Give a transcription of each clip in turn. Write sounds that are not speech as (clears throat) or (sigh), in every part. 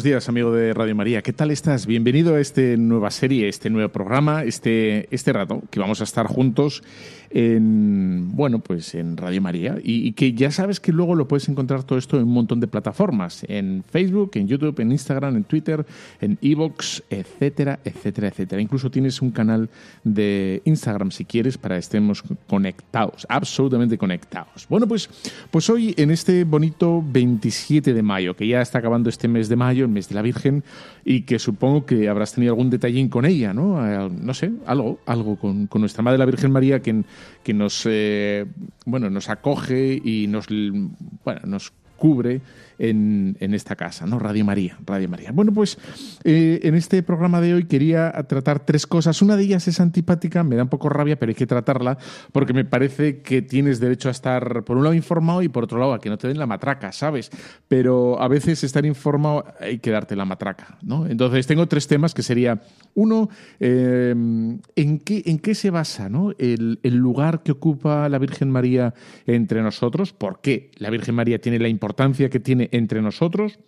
Buenos días, amigo de Radio María. ¿Qué tal estás? Bienvenido a esta nueva serie, este nuevo programa, este, este rato que vamos a estar juntos en, bueno, pues en Radio María y, que ya sabes que luego lo puedes encontrar todo esto en un montón de plataformas, en Facebook, en YouTube, en Instagram, en Twitter, en Evox, etcétera, etcétera, etcétera. Incluso tienes un canal de Instagram si quieres para estemos conectados, absolutamente conectados. Bueno, pues, pues hoy en este bonito 27 de mayo, que ya está acabando este mes de mayo, el mes de la Virgen, y que supongo que habrás tenido algún detallín con ella, ¿no? No sé, algo, algo con, con nuestra Madre la Virgen María que, que nos, eh, bueno, nos acoge y nos, bueno, nos cubre en, esta casa, ¿no? Radio María, Radio María. Bueno, pues eh, en este programa de hoy quería tratar tres cosas. Una de ellas es antipática, me da un poco rabia, pero hay que tratarla porque me parece que tienes derecho a estar, por un lado, informado y por otro lado, a que no te den la matraca, ¿sabes? Pero a veces estar informado hay que darte la matraca, ¿no? Entonces tengo tres temas que sería, uno, eh, ¿en, qué, ¿en qué se basa ¿no? el lugar que ocupa la Virgen María entre nosotros? ¿Por qué la Virgen María tiene la importancia que tiene entre nosotros.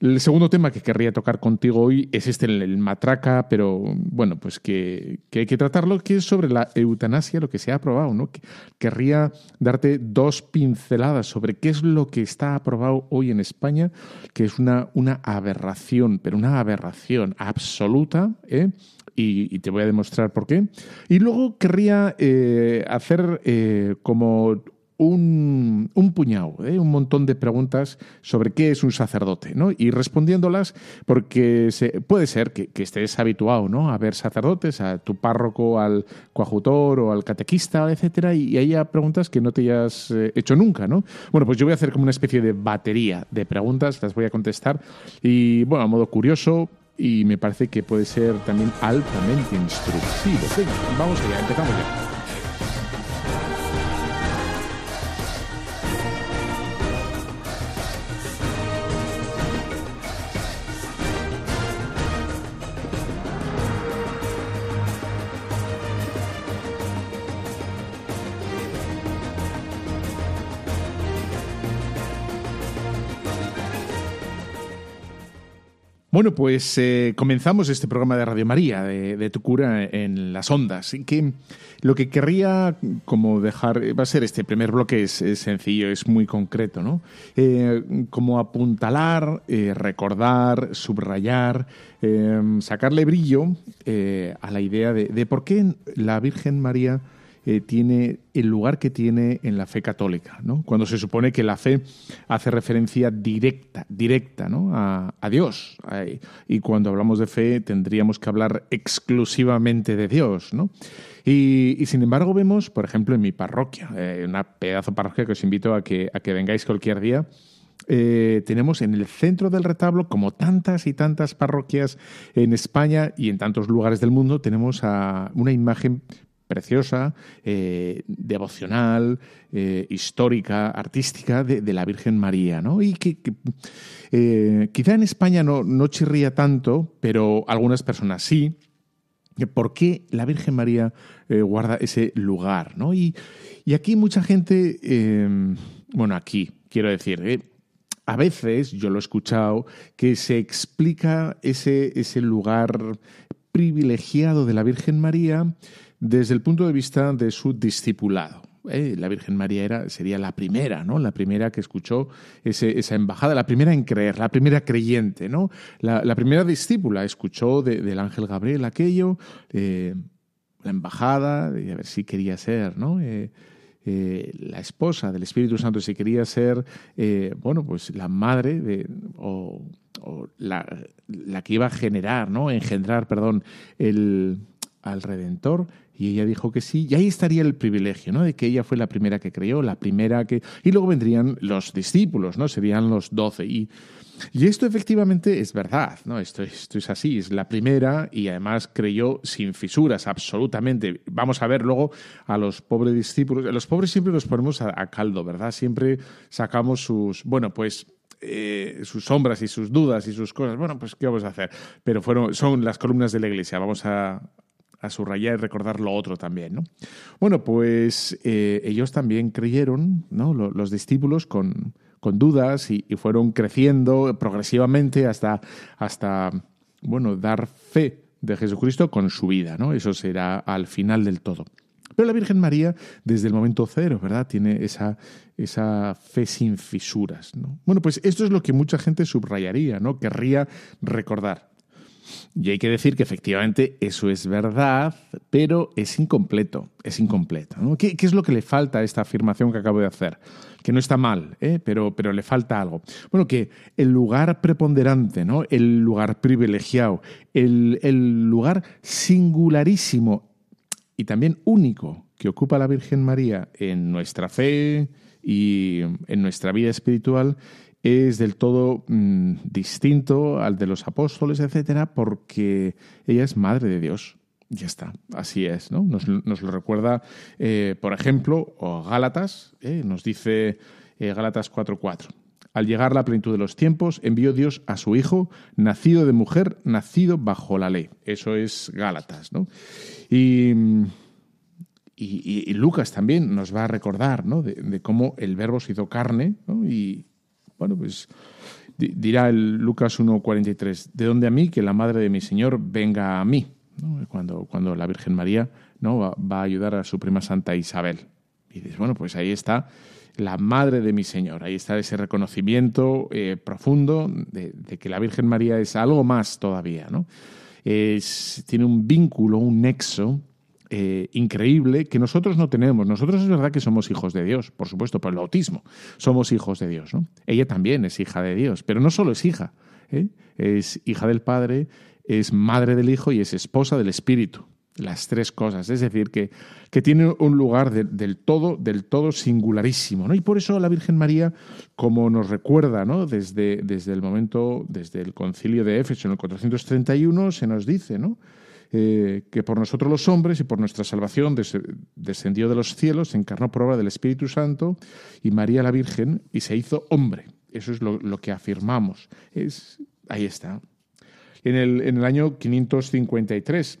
El segundo tema que querría tocar contigo hoy es este, el, matraca, pero bueno, pues que, que, hay que tratarlo, que es sobre la eutanasia, lo que se ha aprobado, ¿no? Querría darte dos pinceladas sobre qué es lo que está aprobado hoy en España, que es una, una aberración, pero una aberración absoluta, ¿eh? Y, te voy a demostrar por qué. Y luego querría eh, hacer eh, como un, un puñado, ¿eh? un montón de preguntas sobre qué es un sacerdote, ¿no? Y respondiéndolas, porque se, puede ser que, que, estés habituado, ¿no? A ver sacerdotes, a tu párroco, al coajutor o al catequista, etcétera, y, y haya preguntas que no te hayas eh, hecho nunca, ¿no? Bueno, pues yo voy a hacer como una especie de batería de preguntas, las voy a contestar, y bueno, a modo curioso, y me parece que puede ser también altamente instructivo. Vamos allá, empezamos ya. Bueno, pues eh, comenzamos este programa de Radio María, de, Tu cura en las ondas. Que lo que querría como dejar, va a ser este primer bloque, es, sencillo, es muy concreto, ¿no? Eh, como apuntalar, eh, recordar, subrayar, sacarle brillo a la idea de, de por qué la Virgen María eh, tiene el lugar que tiene en la fe católica, ¿no? Cuando se supone que la fe hace referencia directa, directa, ¿no? A, Dios. Y cuando hablamos de fe tendríamos que hablar exclusivamente de Dios. Y, sin embargo vemos, por ejemplo, en mi parroquia, eh, una pedazo parroquia que os invito a que, a que vengáis cualquier día, eh, tenemos en el centro del retablo, como tantas y tantas parroquias en España y en tantos lugares del mundo, tenemos una imagen preciosa, eh, devocional, eh, histórica, artística de, la Virgen María, ¿no? Y que, eh, quizá en España no, no chirría tanto, pero algunas personas sí. ¿Por qué la Virgen María guarda ese lugar? ¿no? Y, y aquí mucha gente, eh, bueno, aquí quiero decir, a veces yo lo he escuchado, que se explica ese, ese lugar privilegiado de la Virgen María desde el punto de vista de su discipulado. ¿eh? La Virgen María era, sería la primera, ¿no? La primera que escuchó esa embajada, la primera en creer, la primera creyente, ¿no? La, primera discípula escuchó del ángel Gabriel aquello, eh, la embajada, de a ver si quería ser, ¿no? Eh, la esposa del Espíritu Santo, si quería ser, bueno, pues la madre de, o, la, la, que iba a generar, ¿no? Engendrar, perdón, el, al Redentor y ella dijo que sí, y ahí estaría el privilegio, ¿no? De que ella fue la primera que creyó, la primera que... Y luego vendrían los discípulos, ¿no? Serían los doce. Y, y esto efectivamente es verdad, ¿no? Esto, esto es así, es la primera y además creyó sin fisuras, absolutamente. Vamos a ver luego a los pobres discípulos. Los pobres siempre los ponemos a, caldo, ¿verdad? Siempre sacamos sus... Bueno, pues eh, sus sombras y sus dudas y sus cosas. Bueno, pues ¿qué vamos a hacer? Pero fueron, son las columnas de la iglesia. Vamos a, a subrayar y recordar lo otro también. ¿no? Bueno, pues eh, ellos también creyeron, ¿no? los, discípulos, con, con dudas y, fueron creciendo progresivamente hasta, hasta bueno, dar fe de Jesucristo con su vida. ¿no? Eso será al final del todo. Pero la Virgen María, desde el momento cero, ¿verdad? Tiene esa, esa fe sin fisuras. ¿no? Bueno, pues esto es lo que mucha gente subrayaría, ¿no? Querría recordar. Y hay que decir que efectivamente eso es verdad, pero es incompleto, es incompleto. ¿Qué, es lo que le falta a esta afirmación que acabo de hacer? Que no está mal, ¿eh? pero, pero le falta algo. Bueno, que el lugar preponderante, ¿no? el lugar privilegiado, el, el lugar singularísimo y también único que ocupa la Virgen María en nuestra fe y en nuestra vida espiritual es del todo mm, distinto al de los apóstoles, etcétera, porque ella es madre de Dios. Ya está, así es, ¿no? Nos, lo recuerda, eh, por ejemplo, Gálatas, eh, nos dice eh, Gálatas 4:4. Al llegar la plenitud de los tiempos, envió Dios a su Hijo, nacido de mujer, nacido bajo la ley. Eso es Gálatas, ¿no? Y, y, Lucas también nos va a recordar, ¿no? De, cómo el Verbo se hizo carne. Y, bueno, pues dirá el Lucas 1.43, de donde a mí que la madre de mi Señor venga a mí, cuando, cuando la Virgen María ¿no? Va, a ayudar a su prima Santa Isabel. Y dices, bueno, pues ahí está la madre de mi Señor, ahí está ese reconocimiento eh, profundo de, de, que la Virgen María es algo más todavía, ¿no? Es, tiene un vínculo, un nexo eh, increíble que nosotros no tenemos. Nosotros es verdad que somos hijos de Dios, por supuesto, por el bautismo. Somos hijos de Dios. Ella también es hija de Dios, pero no solo es hija, ¿eh? es hija del Padre, es madre del Hijo y es esposa del Espíritu. Las tres cosas. Es decir, que, que tiene un lugar del todo, del todo singularísimo. Y por eso la Virgen María, como nos recuerda ¿no? desde, desde el momento, desde el concilio de Éfeso en el 431, se nos dice, ¿no? Eh, que por nosotros los hombres y por nuestra salvación descendió de los cielos, se encarnó por obra del Espíritu Santo y María la Virgen y se hizo hombre. Eso es lo, que afirmamos. Es, ahí está. En el, en el año 553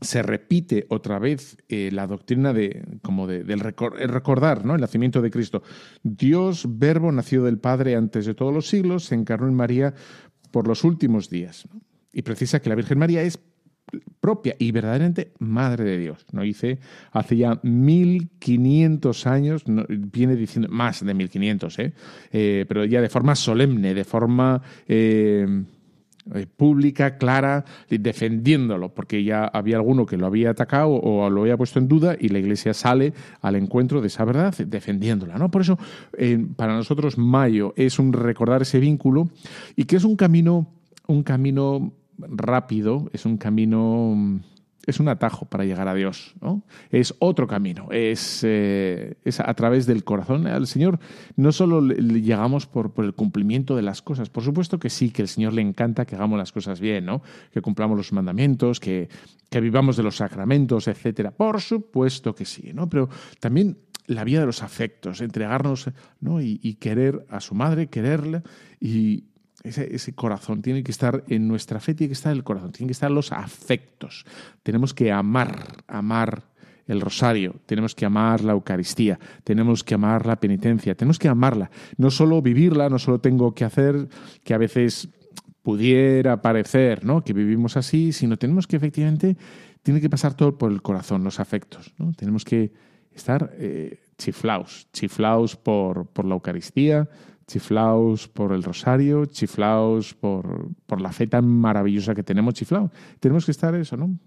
se repite otra vez eh, la doctrina de, como de, del recordar ¿no? el nacimiento de Cristo. Dios, verbo nacido del Padre antes de todos los siglos, se encarnó en María por los últimos días. Y precisa que la Virgen María es propia y verdaderamente madre de Dios. ¿no? Dice, hace ya 1500 años, viene diciendo más de 1500, ¿eh? ¿eh? pero ya de forma solemne, de forma eh, eh, pública, clara, defendiéndolo, porque ya había alguno que lo había atacado o lo había puesto en duda y la Iglesia sale al encuentro de esa verdad defendiéndola. ¿no? Por eso, para nosotros, mayo es un recordar ese vínculo y que es un camino, un camino rápido, es un camino, es un atajo para llegar a Dios, ¿no? Es otro camino, es, eh, es a través del corazón. Al Señor no solo le llegamos por, por, el cumplimiento de las cosas, por supuesto que sí, que el Señor le encanta que hagamos las cosas bien, ¿no? Que cumplamos los mandamientos, que, que vivamos de los sacramentos, etcétera. Por supuesto que sí, ¿no? Pero también la vía de los afectos, entregarnos ¿no? y, querer a su madre, quererla y, ese, corazón tiene que estar en nuestra fe, tiene que estar el corazón, tienen que estar los afectos. Tenemos que amar, amar el rosario, tenemos que amar la Eucaristía, tenemos que amar la penitencia, tenemos que amarla. No solo vivirla, no solo tengo que hacer que a veces pudiera parecer ¿no? que vivimos así, sino tenemos que efectivamente, tiene que pasar todo por el corazón, los afectos. ¿no? Tenemos que estar eh, chiflaos, chiflaos por, por la Eucaristía, chiflaos por el rosario, chiflaos por, por, la fe tan maravillosa que tenemos, chiflaos. Tenemos que estar eso, ¿no?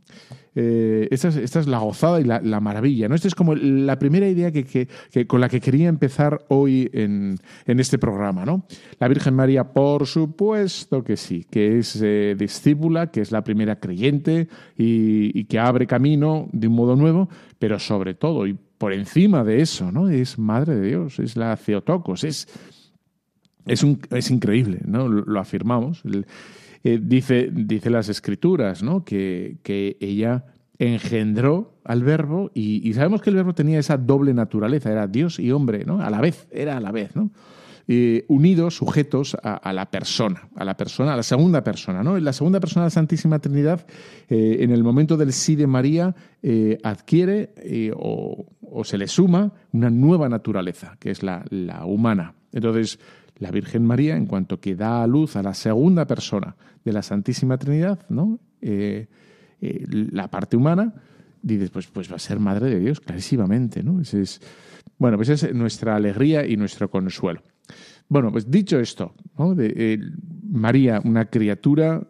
Eh, esta, es, la gozada y la, maravilla, ¿no? Esta es como la primera idea que, con la que quería empezar hoy en, este programa, ¿no? La Virgen María, por supuesto que sí, que es eh, discípula, que es la primera creyente y, y que abre camino de un modo nuevo, pero sobre todo y por encima de eso, ¿no? Es Madre de Dios, es la Theotokos, es es, un, es increíble, ¿no? Lo, afirmamos. Eh, dice, dice las escrituras, ¿no? Que, que ella engendró al verbo y, sabemos que el verbo tenía esa doble naturaleza, era Dios y hombre, ¿no? A la vez, era a la vez, ¿no? Eh, unidos, sujetos a, la persona, a la persona, a la segunda persona, ¿no? La segunda persona de la Santísima Trinidad, eh, en el momento del sí de María, adquiere o, o, se le suma una nueva naturaleza, que es la, la humana. Entonces, la Virgen María, en cuanto que da a luz a la segunda persona de la Santísima Trinidad, ¿no? Eh, eh, la parte humana, dices, pues, pues va a ser Madre de Dios, clarísimamente. ¿no? es, bueno, pues es nuestra alegría y nuestro consuelo. Bueno, pues dicho esto, de, eh, María, una criatura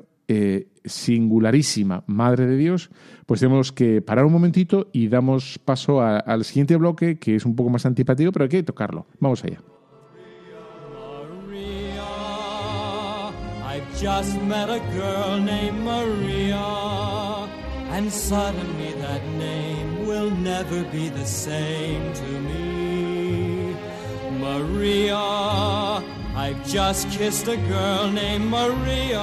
singularísima, Madre de Dios, pues tenemos que parar un momentito y damos paso al siguiente bloque, que es un poco más antipático, pero hay que tocarlo. Vamos allá. Just met a girl named Maria, and suddenly that name will never be the same to me. Maria, I've just kissed a girl named Maria,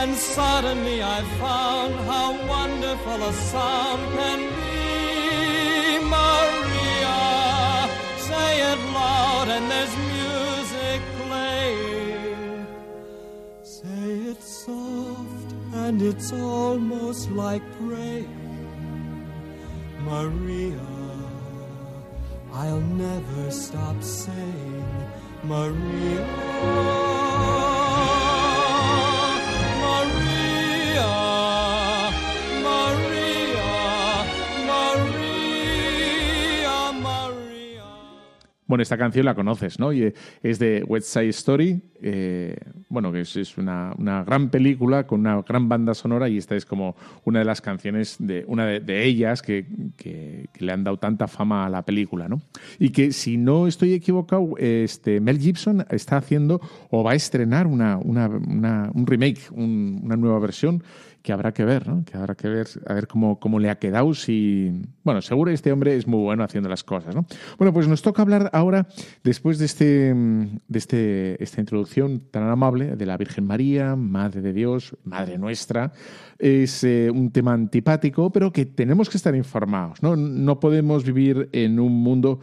and suddenly I've found how wonderful a sound can be. Maria, say it loud, and there's and it's almost like praying. Maria, I'll never stop saying, Maria. Bueno, esta canción la conoces, ¿no? Y es de West Side Story, eh, bueno, que es, una, gran película con una gran banda sonora y esta es como una de las canciones de una de, ellas que, le han dado tanta fama a la película, ¿no? Y que si no estoy equivocado, este, Mel Gibson está haciendo o va a estrenar una, un remake, una nueva versión que habrá que ver, ¿no? Que habrá que ver, a ver cómo, cómo le ha quedado. Si... Bueno, seguro este hombre es muy bueno haciendo las cosas, ¿no? Bueno, pues nos toca hablar ahora, después de, este, de este, esta introducción tan amable de la Virgen María, Madre de Dios, Madre nuestra. Es eh, un tema antipático, pero que tenemos que estar informados, ¿no? No podemos vivir en un mundo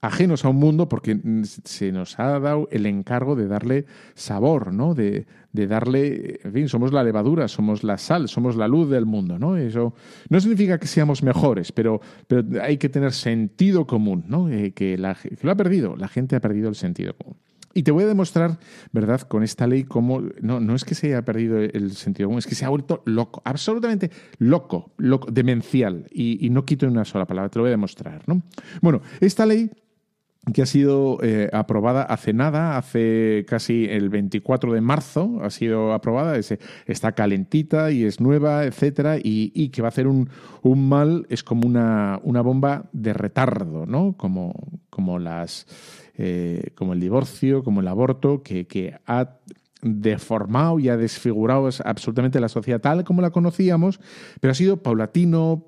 ajenos a un mundo porque se nos ha dado el encargo de darle sabor, ¿no? De, de, darle, en fin, somos la levadura, somos la sal, somos la luz del mundo, ¿no? Eso no significa que seamos mejores, pero, pero hay que tener sentido común, ¿no? Eh, que, la, que lo ha perdido, la gente ha perdido el sentido común. Y te voy a demostrar, ¿verdad?, con esta ley cómo no, no es que se haya perdido el sentido común, es que se ha vuelto loco, absolutamente loco, loco demencial. Y, y no quito una sola palabra, te lo voy a demostrar, ¿no? Bueno, esta ley que ha sido eh, aprobada hace nada, hace casi el 24 de marzo ha sido aprobada, está calentita y es nueva, etcétera, y, que va a hacer un, mal, es como una, bomba de retardo, ¿no? Como, las eh, como el divorcio, como el aborto, que ha deformado y ha desfigurado absolutamente la sociedad tal como la conocíamos, pero ha sido paulatino,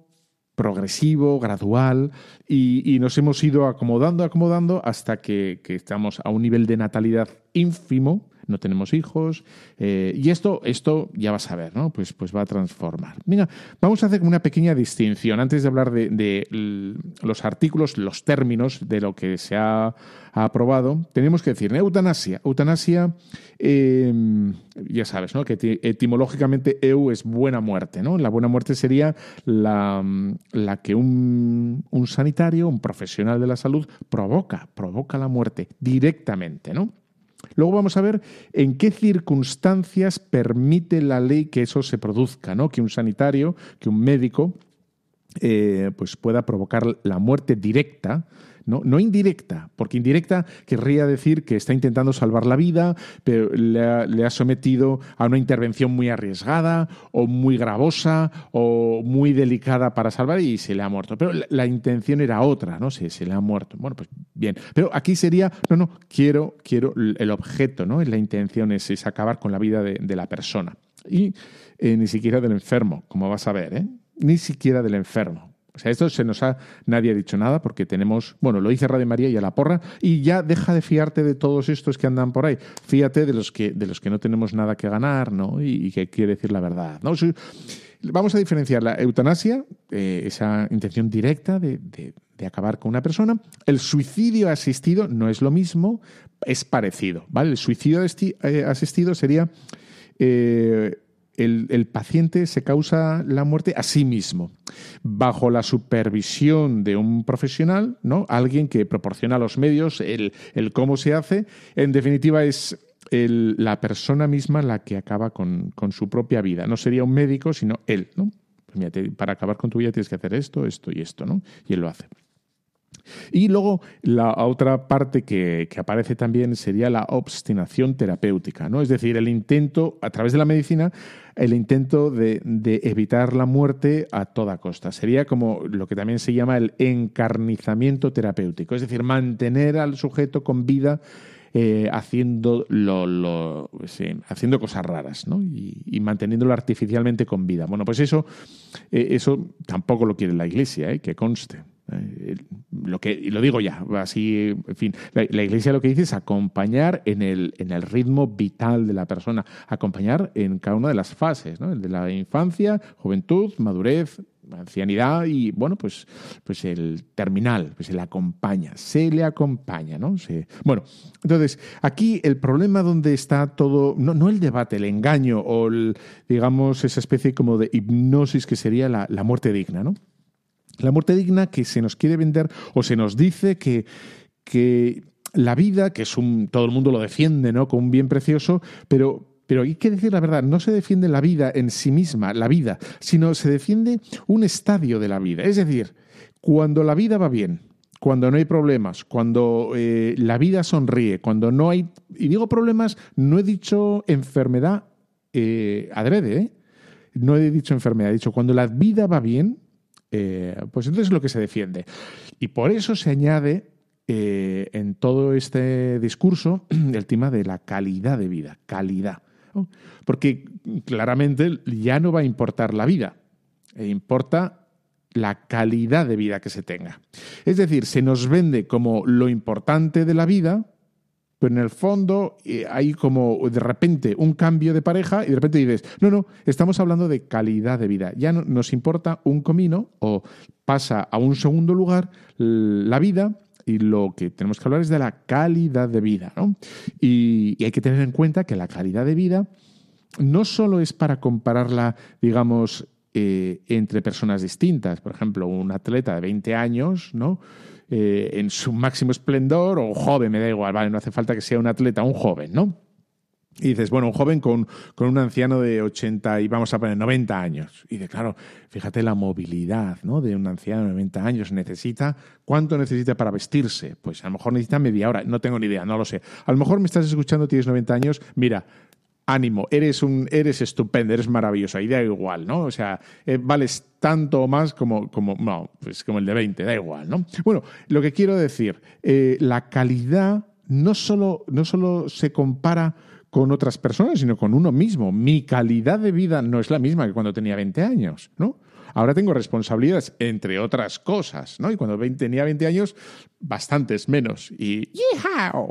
progresivo, gradual, y, nos hemos ido acomodando, acomodando hasta que, estamos a un nivel de natalidad ínfimo no tenemos hijos. Eh, y esto, esto ya vas a ver, ¿no? Pues, pues va a transformar. Venga, vamos a hacer una pequeña distinción antes de hablar de, los artículos, los términos de lo que se ha, aprobado. Tenemos que decir, eutanasia. Eutanasia, em, ya sabes, ¿no? Que etimológicamente eu es buena muerte, ¿no? La buena muerte sería la, la que un, un sanitario, un profesional de la salud, provoca, provoca la muerte directamente, ¿no? Luego vamos a ver en qué circunstancias permite la ley que eso se produzca, ¿no? Que un sanitario, que un médico eh, pues pueda provocar la muerte directa ¿no? no indirecta, porque indirecta querría decir que está intentando salvar la vida, pero le ha, sometido a una intervención muy arriesgada o muy gravosa o muy delicada para salvar y se le ha muerto. Pero la, intención era otra, ¿no? Se, se le ha muerto. Bueno, pues bien. Pero aquí sería, no, no, quiero, quiero el objeto, ¿no? La intención es, es acabar con la vida de, la persona. Y eh, ni siquiera del enfermo, como vas a ver, ¿eh? Ni siquiera del enfermo. Sea, esto se nos ha, nadie ha dicho nada porque tenemos, bueno, lo dice Radio María y a la porra, y ya deja de fiarte de todos estos que andan por ahí. Fíjate de los que, de los que no tenemos nada que ganar, ¿no? Y, que quiere decir la verdad, ¿no? Vamos a diferenciar la eutanasia, eh, esa intención directa de, acabar con una persona. El suicidio asistido no es lo mismo, es parecido, ¿vale? El suicidio eh, asistido sería eh, el, paciente se causa la muerte a sí mismo, bajo la supervisión de un profesional, ¿no? Alguien que proporciona los medios, el, cómo se hace. En definitiva, es la persona misma la que acaba con, su propia vida. No sería un médico, sino él, ¿no? Pues para acabar con tu vida tienes que hacer esto, esto y esto, ¿no? Y él lo hace. Y luego la otra parte que, aparece también sería la obstinación terapéutica, ¿no? Es decir, el intento, a través de la medicina, el intento de, evitar la muerte a toda costa. Sería como lo que también se llama el encarnizamiento terapéutico, es decir, mantener al sujeto con vida eh, haciendo, lo, haciendo cosas raras ¿no? y, manteniéndolo artificialmente con vida. Bueno, pues eso, eh, eso tampoco lo quiere la Iglesia, ¿eh? que conste. Eh, lo que, lo digo ya, así, en fin, la, Iglesia lo que dice es acompañar en el, en el ritmo vital de la persona, acompañar en cada una de las fases, ¿no? El de la infancia, juventud, madurez, ancianidad y, bueno, pues, pues el terminal, pues se le acompaña, se le acompaña, ¿no? bueno, entonces, aquí el problema donde está todo, no, no el debate, el engaño o, el, digamos, esa especie como de hipnosis que sería la, la muerte digna, ¿no? La muerte digna que se nos quiere vender o se nos dice que, que la vida, que es un, todo el mundo lo defiende, ¿no? Como un bien precioso, pero, pero hay que decir la verdad, no se defiende la vida en sí misma, la vida, sino se defiende un estadio de la vida. Es decir, cuando la vida va bien, cuando no hay problemas, cuando eh, la vida sonríe, cuando no hay, y digo problemas, no he dicho enfermedad eh, adrede, ¿eh? no he dicho enfermedad, he dicho cuando la vida va bien, eh, pues entonces es lo que se defiende. Y por eso se añade eh, en todo este discurso (clears throat) el tema de la calidad de vida, calidad. Porque claramente ya no va a importar la vida, e importa la calidad de vida que se tenga. Es decir, se nos vende como lo importante de la vida, pero en el fondo eh, hay como de repente un cambio de pareja y de repente dices, no, no, estamos hablando de calidad de vida. Ya no, nos importa un comino o pasa a un segundo lugar la vida y lo que tenemos que hablar es de la calidad de vida. ¿no? Y, hay que tener en cuenta que la calidad de vida no solo es para compararla, digamos, eh, entre personas distintas. Por ejemplo, un atleta de 20 años, ¿no? Eh, en su máximo esplendor, o joven, me da igual, vale, no hace falta que sea un atleta, un joven, ¿no? Y dices, bueno, un joven con, con, un anciano de 80 y vamos a poner 90 años. Y de claro, fíjate la movilidad ¿no? de un anciano de 90 años. Necesita, ¿cuánto necesita para vestirse? Pues a lo mejor necesita media hora, no tengo ni idea, no lo sé. A lo mejor me estás escuchando, tienes 90 años, mira, ánimo, eres, un, eres estupendo, eres maravilloso, ahí da igual, ¿no? O sea, eh, vales tanto o más como, como, no, pues como el de 20, da igual, ¿no? Bueno, lo que quiero decir, eh, la calidad no solo, no solo se compara con otras personas, sino con uno mismo. Mi calidad de vida no es la misma que cuando tenía 20 años, ¿no? Ahora tengo responsabilidades, entre otras cosas, ¿no? Y cuando tenía 20 años, bastantes menos. Y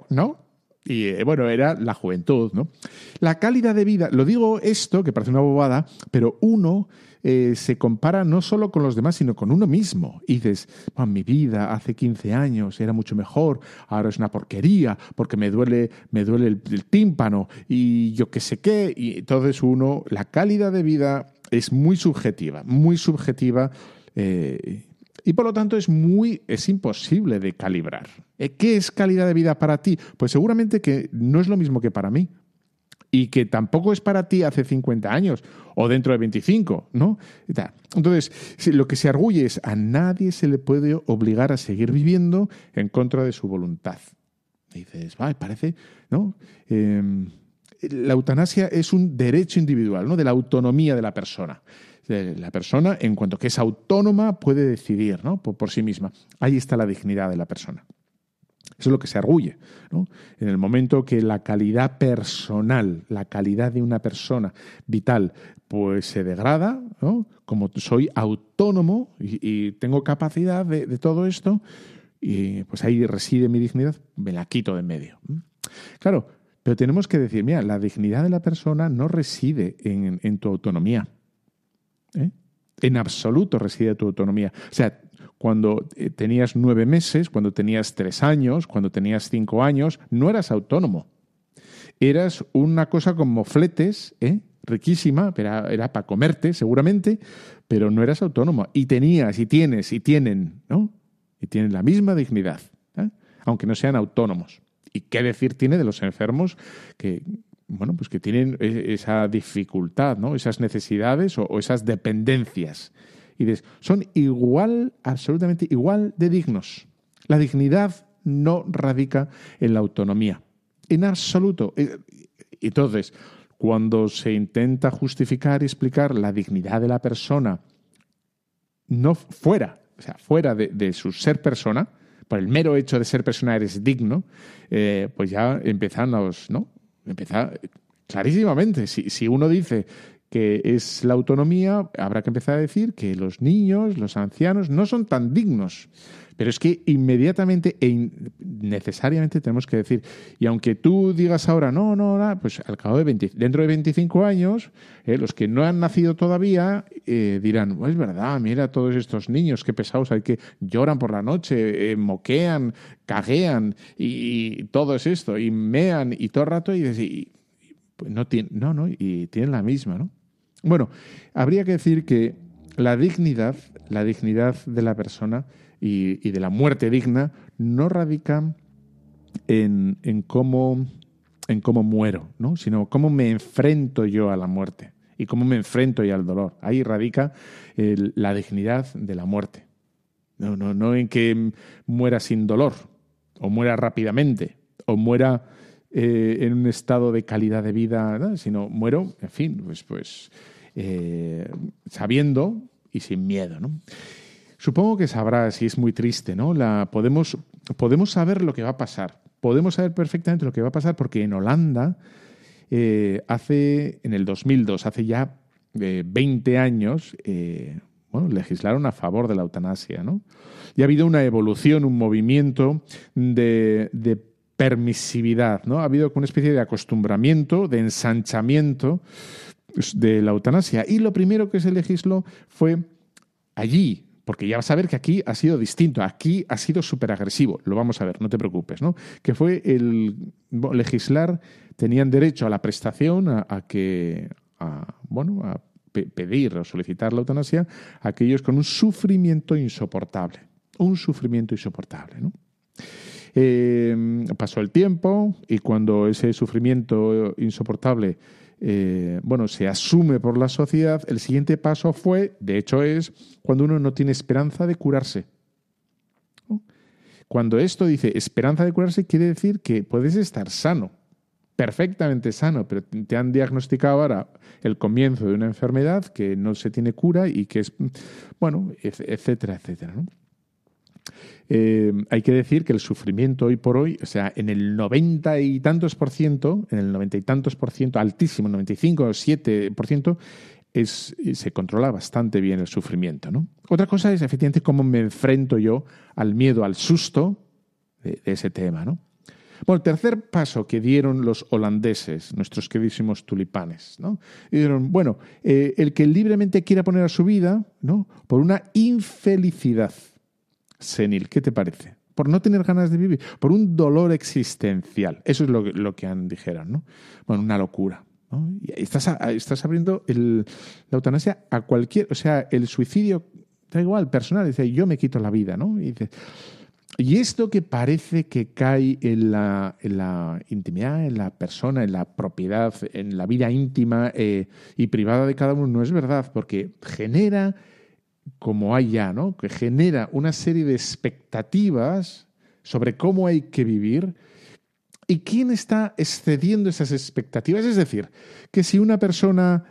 ¿no? Y eh, bueno, era la juventud, ¿no? La calidad de vida, lo digo esto, que parece una bobada, pero uno eh, se compara no solo con los demás, sino con uno mismo. Y dices, mi vida hace 15 años era mucho mejor, ahora es una porquería, porque me duele, me duele el, tímpano y yo qué sé qué. Y entonces uno, la calidad de vida es muy subjetiva, muy subjetiva. Eh, y por lo tanto es muy es imposible de calibrar. Eh, ¿Qué es calidad de vida para ti? Pues seguramente que no es lo mismo que para mí. y que tampoco es para ti hace 50 años o dentro de 25, ¿no? Entonces, lo que se arguye es a nadie se le puede obligar a seguir viviendo en contra de su voluntad. Y dices, vale, parece, ¿no? Em, la eutanasia es un derecho individual, ¿no? De la autonomía de la persona. La persona, en cuanto que es autónoma, puede decidir, ¿no? por sí misma. Ahí está la dignidad de la persona. Eso es lo que se arguye. En el momento que la calidad personal, la calidad de una persona vital, pues se degrada, como soy autónomo y, tengo capacidad de, todo esto, y pues ahí reside mi dignidad, me la quito de en medio. Claro, pero tenemos que decir, mira, la dignidad de la persona no reside en, tu autonomía. ¿Eh? En absoluto reside tu autonomía. O sea, cuando eh, tenías nueve meses, cuando tenías tres años, cuando tenías cinco años, no eras autónomo. Eras una cosa como fletes, ¿eh? riquísima, era, para comerte seguramente, pero no eras autónomo. Y tenías, y tienes, y tienen, ¿no? Y tienen la misma dignidad, aunque no sean autónomos. ¿Y qué decir tiene de los enfermos que, bueno, pues que tienen e, esa dificultad, ¿no? Esas necesidades o esas dependencias y dices, son igual, absolutamente igual de dignos. La dignidad no radica en la autonomía, en absoluto. Eh, entonces, cuando se intenta justificar y explicar la dignidad de la persona, no fuera, o sea, fuera de, su ser persona, por el mero hecho de ser persona eres digno, eh, pues ya empiezan los, ¿no? Empieza clarísimamente. Si, si uno dice que es la autonomía, habrá que empezar a decir que los niños, los ancianos, no son tan dignos. Pero es que inmediatamente e necesariamente tenemos que decir, y aunque tú digas ahora, no, no, no pues al cabo de 20, dentro de 25 años, eh, los que no han nacido todavía eh, dirán, es verdad, mira todos estos niños, qué pesados hay que lloran por la noche, eh, moquean, caguean y, todo es esto, y mean y todo el rato y, y pues no, tiene, no, no, y tienen la misma, ¿no? Bueno, habría que decir que la dignidad, la dignidad de la persona y, de la muerte digna no radica en, cómo, en cómo muero, ¿no? sino cómo me enfrento yo a la muerte y cómo me enfrento yo al dolor. Ahí radica la dignidad de la muerte. No, no, no en que muera sin dolor, o muera rápidamente, o muera eh, en un estado de calidad de vida, sino muero, en fin, pues, pues eh, sabiendo y sin miedo. ¿no? Supongo que sabrás, y es muy triste, ¿no? La, podemos, podemos saber lo que va a pasar. Podemos saber perfectamente lo que va a pasar porque en Holanda, eh, hace, en el 2002, hace ya 20 años, bueno, legislaron a favor de la eutanasia, ¿no? Y ha habido una evolución, un movimiento de, de permisividad, ¿no? Ha habido una especie de acostumbramiento, de ensanchamiento de la eutanasia. Y lo primero que se legisló fue allí, porque ya vas a ver que aquí ha sido distinto, aquí ha sido súper agresivo, lo vamos a ver, no te preocupes, ¿no? Que fue el legislar, tenían derecho a la prestación, a, que, bueno, a pedir o solicitar la eutanasia aquellos con un sufrimiento insoportable, un sufrimiento insoportable. Eh, pasó el tiempo y cuando ese sufrimiento insoportable eh, bueno, se asume por la sociedad, el siguiente paso fue, de hecho es, cuando uno no tiene esperanza de curarse. Cuando esto dice esperanza de curarse, quiere decir que puedes estar sano, perfectamente sano, pero te han diagnosticado ahora el comienzo de una enfermedad que no se tiene cura y que es, bueno, etcétera, etcétera. ¿no? Eh, hay que decir que el sufrimiento hoy por hoy, o sea, en el noventa y tantos por ciento, en el noventa y tantos por ciento, altísimo, 95 o 7 por ciento, es, se controla bastante bien el sufrimiento. ¿no? Otra cosa es efectivamente cómo me enfrento yo al miedo, al susto de, ese tema. ¿no? Bueno, el tercer paso que dieron los holandeses, nuestros queridísimos tulipanes, ¿no? dijeron, bueno, eh, el que libremente quiera poner a su vida, ¿no? Por una infelicidad senil. ¿Qué te parece? Por no tener ganas de vivir, por un dolor existencial. Eso es lo que, lo que han dijeron, ¿no? Bueno, una locura. estás, estás abriendo la eutanasia a cualquier, o sea, el suicidio, da igual, personal, dice, yo me quito la vida, ¿no? Y y esto que parece que cae en la, intimidad, en la persona, en la propiedad, en la vida íntima eh, y privada de cada uno, no es verdad, porque genera, como hay ya, ¿no? Que genera una serie de expectativas sobre cómo hay que vivir. ¿Y quién está excediendo esas expectativas? Es decir, que si una persona,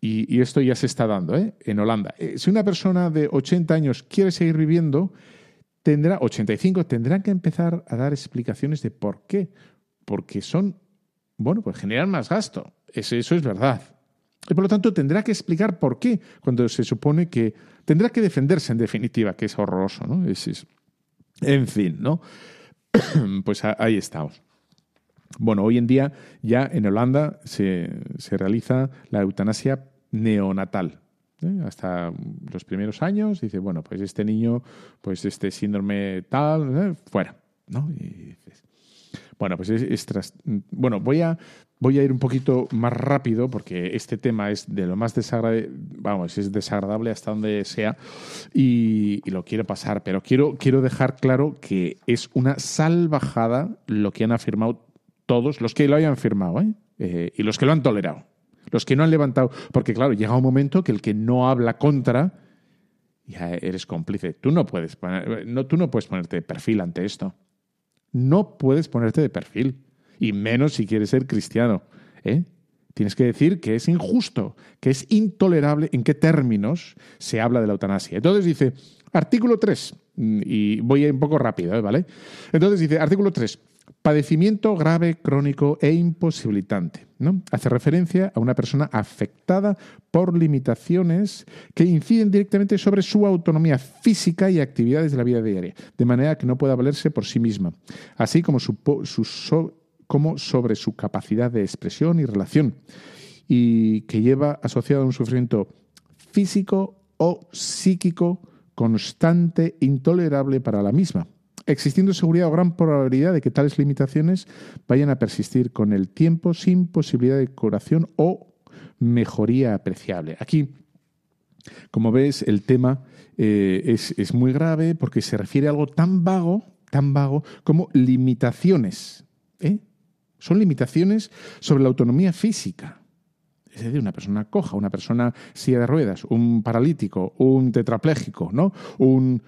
y, esto ya se está dando ¿eh? en Holanda, eh, si una persona de 80 años quiere seguir viviendo, tendrá, 85, tendrán que empezar a dar explicaciones de por qué. Porque son, bueno, pues generan más gasto. Eso, eso es verdad. Y por lo tanto tendrá que explicar por qué, cuando se supone que tendrá que defenderse en definitiva, que es horroroso, ¿no? Es, en fin, ¿no? (clears throat) pues ahí estamos. Bueno, hoy en día ya en Holanda se, se realiza la eutanasia neonatal. ¿eh? hasta los primeros años, dice, bueno, pues este niño, pues este síndrome tal, ¿eh? fuera, ¿no? Bueno, pues es, bueno, voy a voy a ir un poquito más rápido porque este tema es de lo más desagradable, vamos, es desagradable hasta donde sea y, lo quiero pasar, pero quiero, quiero dejar claro que es una salvajada lo que han afirmado todos los que lo hayan firmado ¿eh? eh y los que lo han tolerado. Los que no han levantado. Porque, claro, llega un momento que el que no habla contra, ya eres cómplice. Tú no puedes, no, tú no puedes ponerte de perfil ante esto. No puedes ponerte de perfil. Y menos si quieres ser cristiano. ¿eh? Tienes que decir que es injusto, que es intolerable en qué términos se habla de la eutanasia. Entonces dice, artículo 3, y voy un poco rápido, ¿eh? ¿vale? Entonces dice, artículo 3, Padecimiento grave, crónico e imposibilitante. ¿no? Hace referencia a una persona afectada por limitaciones que inciden directamente sobre su autonomía física y actividades de la vida diaria, de manera que no pueda valerse por sí misma, así como, como sobre su capacidad de expresión y relación, y que lleva asociado a un sufrimiento físico o psíquico constante, intolerable para la misma existiendo seguridad o gran probabilidad de que tales limitaciones vayan a persistir con el tiempo sin posibilidad de curación o mejoría apreciable. Aquí, como ves, el tema eh, es, muy grave porque se refiere a algo tan vago, tan vago como limitaciones. ¿eh? Son limitaciones sobre la autonomía física. Es decir, una persona coja, una persona silla de ruedas, un paralítico, un tetrapléjico, ¿no? Un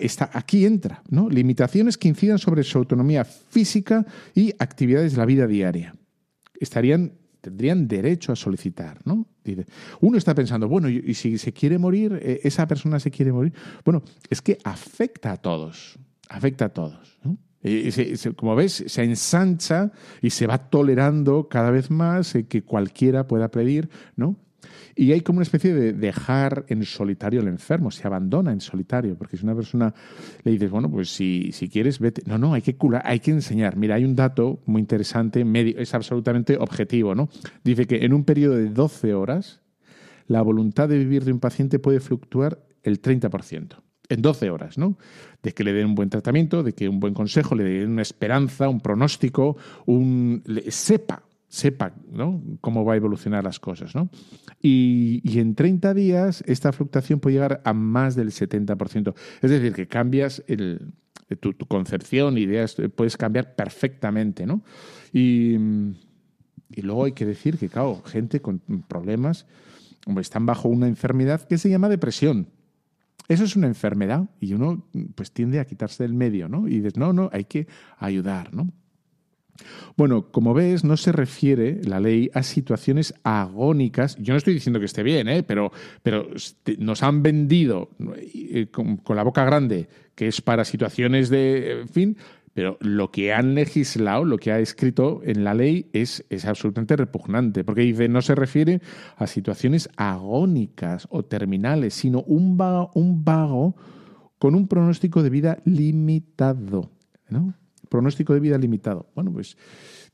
Está, aquí entra, ¿no? Limitaciones que incidan sobre su autonomía física y actividades de la vida diaria. Estarían, tendrían derecho a solicitar, ¿no? Uno está pensando, bueno, y si se quiere morir, eh, esa persona se quiere morir. Bueno, es que afecta a todos, afecta a todos. Como ves, se ensancha y se va tolerando cada vez más eh, que cualquiera pueda pedir, ¿no? Y hay como una especie de dejar en solitario al enfermo, se abandona en solitario, porque si una persona le dices, bueno, pues si, si quieres, vete. No, no, hay que curar, hay que enseñar. Mira, hay un dato muy interesante, es absolutamente objetivo, ¿no? Dice que en un periodo de 12 horas, la voluntad de vivir de un paciente puede fluctuar el 30% en 12 horas, ¿no? De que le den un buen tratamiento, de que un buen consejo, le den una esperanza, un pronóstico, un sepa sepa cómo va a evolucionar las cosas. ¿no? Y, en 30 días esta fluctuación puede llegar a más del 70%. Es decir, que cambias tu, concepción, ideas, puedes cambiar perfectamente. ¿no? Y, y, luego hay que decir que, claro, gente con problemas están bajo una enfermedad que se llama depresión. Eso es una enfermedad y uno pues tiende a quitarse del medio, ¿no? Y dices, no, no, hay que ayudar, ¿no? Bueno, como ves, no se refiere la ley a situaciones agónicas. Yo no estoy diciendo que esté bien, ¿eh? pero, pero nos han vendido eh, con, la boca grande que es para situaciones de, fin, pero lo que han legislado, lo que ha escrito en la ley es, es absolutamente repugnante, porque dice no se refiere a situaciones agónicas o terminales, sino un vago, un vago con un pronóstico de vida limitado. ¿no? pronóstico de vida limitado. Bueno, pues,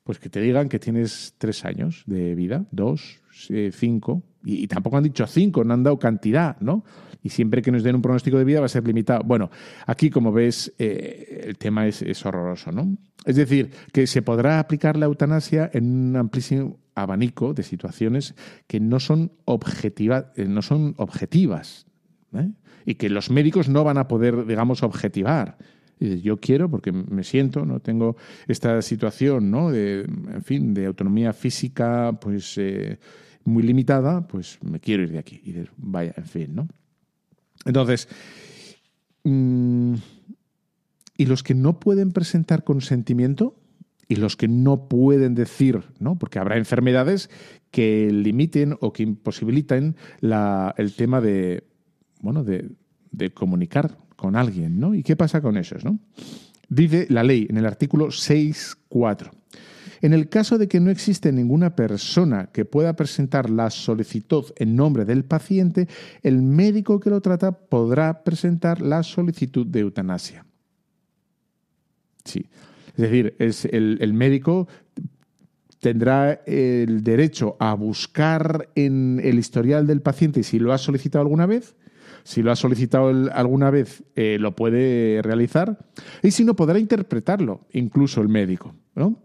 pues que te digan que tienes tres años de vida, dos, eh, cinco, y, tampoco han dicho cinco, no han dado cantidad, ¿no? Y siempre que nos den un pronóstico de vida va a ser limitado. Bueno, aquí, como ves, eh, el tema es, horroroso, ¿no? Es decir, que se podrá aplicar la eutanasia en un amplísimo abanico de situaciones que no son, objetiva, eh, no son objetivas y que los médicos no van a poder, digamos, objetivar. yo quiero porque me siento, ¿no? Tengo esta situación, ¿no? De, en fin, de autonomía física, pues eh, muy limitada, pues me quiero ir de aquí. Y vaya, en fin, ¿no? Entonces, mm, ¿y los que no pueden presentar consentimiento? y los que no pueden decir, ¿no? Porque habrá enfermedades que limiten o que imposibiliten el tema de, bueno, de, de, comunicar con alguien, ¿no? ¿Y qué pasa con esos, no? Dice la ley en el artículo 6.4. En el caso de que no existe ninguna persona que pueda presentar la solicitud en nombre del paciente, el médico que lo trata podrá presentar la solicitud de eutanasia. Sí. Es decir, es el, médico tendrá el derecho a buscar en el historial del paciente si lo ha solicitado alguna vez. Si lo ha solicitado alguna vez, eh, lo puede realizar. Y si no, podrá interpretarlo, incluso el médico. ¿no?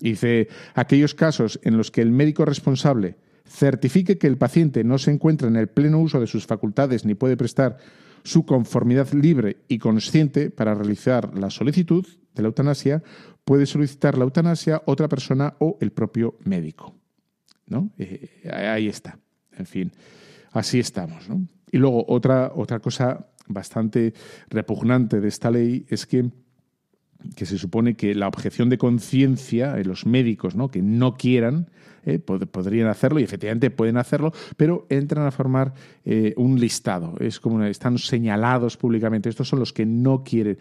Dice, aquellos casos en los que el médico responsable certifique que el paciente no se encuentra en el pleno uso de sus facultades ni puede prestar su conformidad libre y consciente para realizar la solicitud, de la eutanasia, puede solicitar la eutanasia otra persona o el propio médico. ¿no? Eh, ahí está. En fin, así estamos. Y luego otra, otra cosa bastante repugnante de esta ley es que que se supone que la objeción de conciencia, de los médicos ¿no? que no quieran, eh, podrían hacerlo y efectivamente pueden hacerlo, pero entran a formar eh, un listado. Es como están señalados públicamente. Estos son los que no quieren.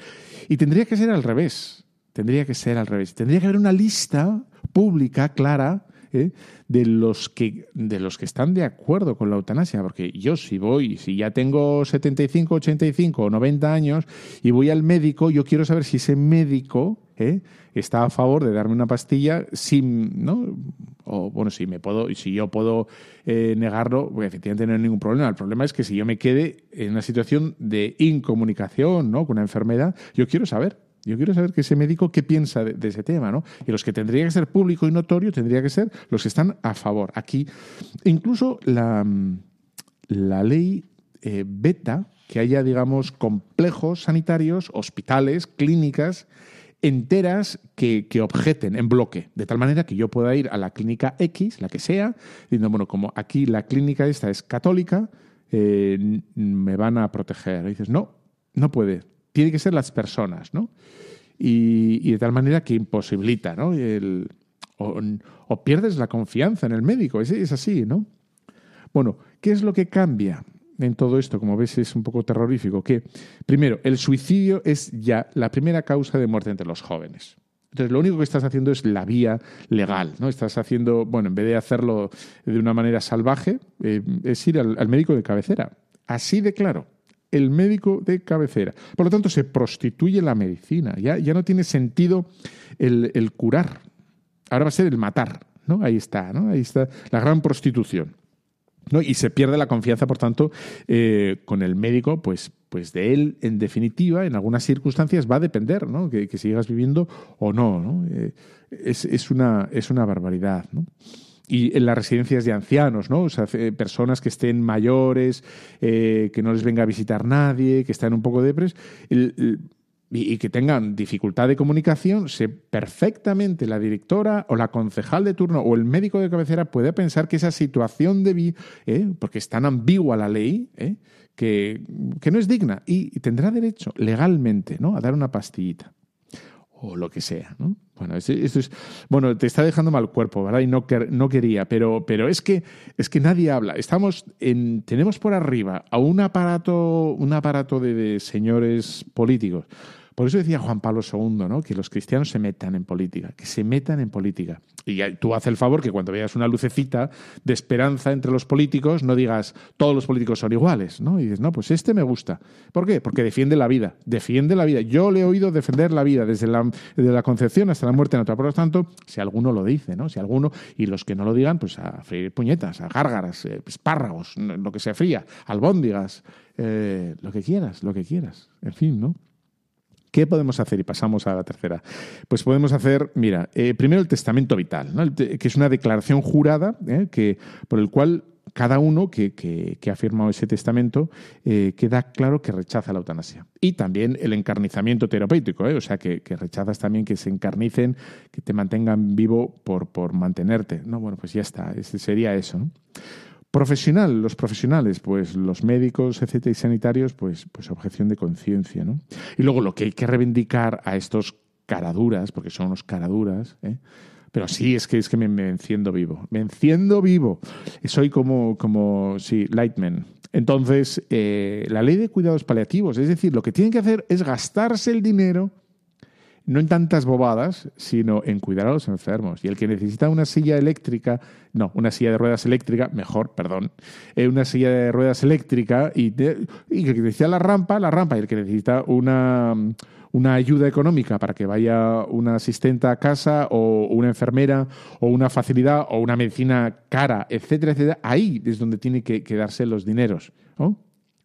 Y tendría que ser al revés. Tendría que ser al revés. Tendría que haber una lista pública, clara, de, los que, de los que están de acuerdo con la eutanasia. Porque yo si voy, si ya tengo 75, 85 o 90 años y voy al médico, yo quiero saber si ese médico ¿eh? está a favor de darme una pastilla sin, ¿no? O bueno, si me puedo, si yo puedo eh, negarlo, pues efectivamente no hay ningún problema. El problema es que si yo me quede en una situación de incomunicación, ¿no? Con una enfermedad, yo quiero saber yo quiero saber que ese médico qué piensa de, ese tema, ¿no? Y los que tendría que ser público y notorio tendría que ser los que están a favor. Aquí, incluso la, la ley eh, beta que haya, digamos, complejos sanitarios, hospitales, clínicas enteras que, objeten en bloque, de tal manera que yo pueda ir a la clínica X, la que sea, diciendo, bueno, como aquí la clínica esta es católica, eh, me van a proteger. Dices, no, no puede tiene que ser las personas, ¿no? Y, de tal manera que imposibilita, ¿no? El, o, pierdes la confianza en el médico, es, es así, ¿no? Bueno, ¿qué es lo que cambia en todo esto? Como ves, es un poco terrorífico. Que, primero, el suicidio es ya la primera causa de muerte entre los jóvenes. Entonces, lo único que estás haciendo es la vía legal, ¿no? Estás haciendo, bueno, en vez de hacerlo de una manera salvaje, eh, es ir al médico de cabecera. Así de claro el médico de cabecera. Por lo tanto, se prostituye la medicina. Ya, ya no tiene sentido el, curar. Ahora va a ser el matar. ¿no? Ahí está, ¿no? Ahí está la gran prostitución. ¿no? Y se pierde la confianza, por tanto, eh, con el médico, pues, pues de él, en definitiva, en algunas circunstancias va a depender, ¿no? Que, sigas viviendo o no, ¿no? Eh, es, es, una, es una barbaridad, ¿no? Y en las residencias de ancianos, ¿no? O sea, personas que estén mayores, eh, que no les venga a visitar nadie, que están un poco depres, y, que tengan dificultad de comunicación, se perfectamente la directora o la concejal de turno o el médico de cabecera puede pensar que esa situación de ¿eh? porque es tan ambigua la ley, ¿eh? que, que, no es digna y, tendrá derecho legalmente ¿no? a dar una pastillita o lo que sea, ¿no? Bueno, bueno, te está dejando mal cuerpo, ¿verdad? Y no, no quería, pero, pero es que es que nadie habla. Estamos en, tenemos por arriba a un aparato, un aparato de señores políticos por eso decía Juan Pablo II, ¿no? que los cristianos se metan en política, que se metan en política. Y tú haces el favor que cuando veas una lucecita de esperanza entre los políticos, no digas todos los políticos son iguales, ¿no? Y dices, no, pues este me gusta. ¿Por qué? Porque defiende la vida, defiende la vida. Yo le he oído defender la vida desde la, la concepción hasta la muerte natural. Por lo tanto, si alguno lo dice, ¿no? Si alguno, y los que no lo digan, pues a freír puñetas, a gárgaras, eh, espárragos, lo que se fría, albóndigas, eh, lo que quieras, lo que quieras. En fin, ¿no? ¿Qué podemos hacer? Y pasamos a la tercera. Pues podemos hacer, mira, eh, primero el testamento vital, que es una declaración jurada ¿eh? que, por el cual cada uno que, que, ha firmado ese testamento eh, queda claro que rechaza la eutanasia. Y también el encarnizamiento terapéutico, o sea, que, rechazas también que se encarnicen, que te mantengan vivo por, por mantenerte. No, bueno, pues ya está, ese sería eso. Profesional, los profesionales, pues los médicos, etcétera, y sanitarios, pues, pues objeción de conciencia, ¿no? Y luego lo que hay que reivindicar a estos caraduras, porque son unos caraduras, ¿eh? Pero sí, es que, es que me, enciendo vivo. Me enciendo vivo. Soy como, como sí, Lightman. Entonces, eh, la ley de cuidados paliativos, es decir, lo que tienen que hacer es gastarse el dinero no en tantas bobadas, sino en cuidar a los enfermos. Y el que necesita una silla eléctrica, no, una silla de ruedas eléctrica, mejor, perdón, eh, una silla de ruedas eléctrica y, que necesita la rampa, la rampa, y el que necesita una una ayuda económica para que vaya una asistente a casa o una enfermera o una facilidad o una medicina cara, etcétera, etcétera, ahí es donde tiene que, quedarse los dineros, ¿no?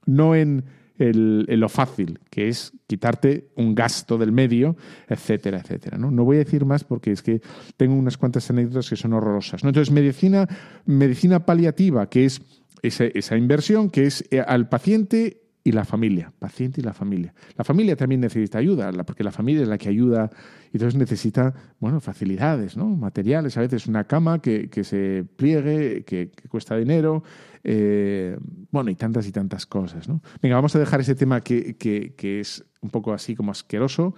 No en, lo fácil, que es quitarte un gasto del medio, etcétera, etcétera. ¿no? no voy a decir más porque es que tengo unas cuantas anécdotas que son horrorosas. ¿no? Entonces, medicina, medicina paliativa, que es esa, esa inversión, que es eh, al paciente y la familia, paciente y la familia. La familia también necesita ayuda, porque la familia es la que ayuda y entonces necesita, bueno, facilidades, ¿no? Materiales, a veces una cama que, se pliegue, que, cuesta dinero, eh, bueno, y tantas y tantas cosas, ¿no? Venga, vamos a dejar ese tema que, es un poco así como asqueroso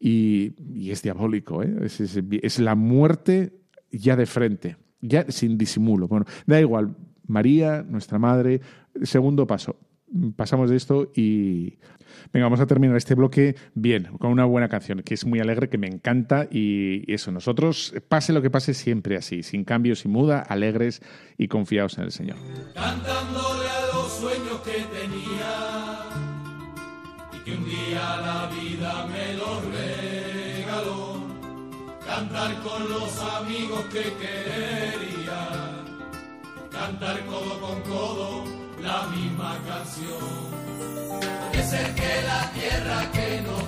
y, es diabólico, ¿eh? Es, es la muerte ya de frente, ya sin disimulo. Bueno, da igual, María, nuestra madre, segundo paso, pasamos de esto y venga, vamos a terminar este bloque bien, con una buena canción, que es muy alegre, que me encanta y eso, nosotros, pase lo que pase, siempre así, sin cambios, sin muda, alegres y confiados en el Señor. Cantándole a los sueños que tenía y que un día la vida me los regaló, cantar con los amigos que quería, cantar codo con codo la misma canción. Porque ser que la tierra que nos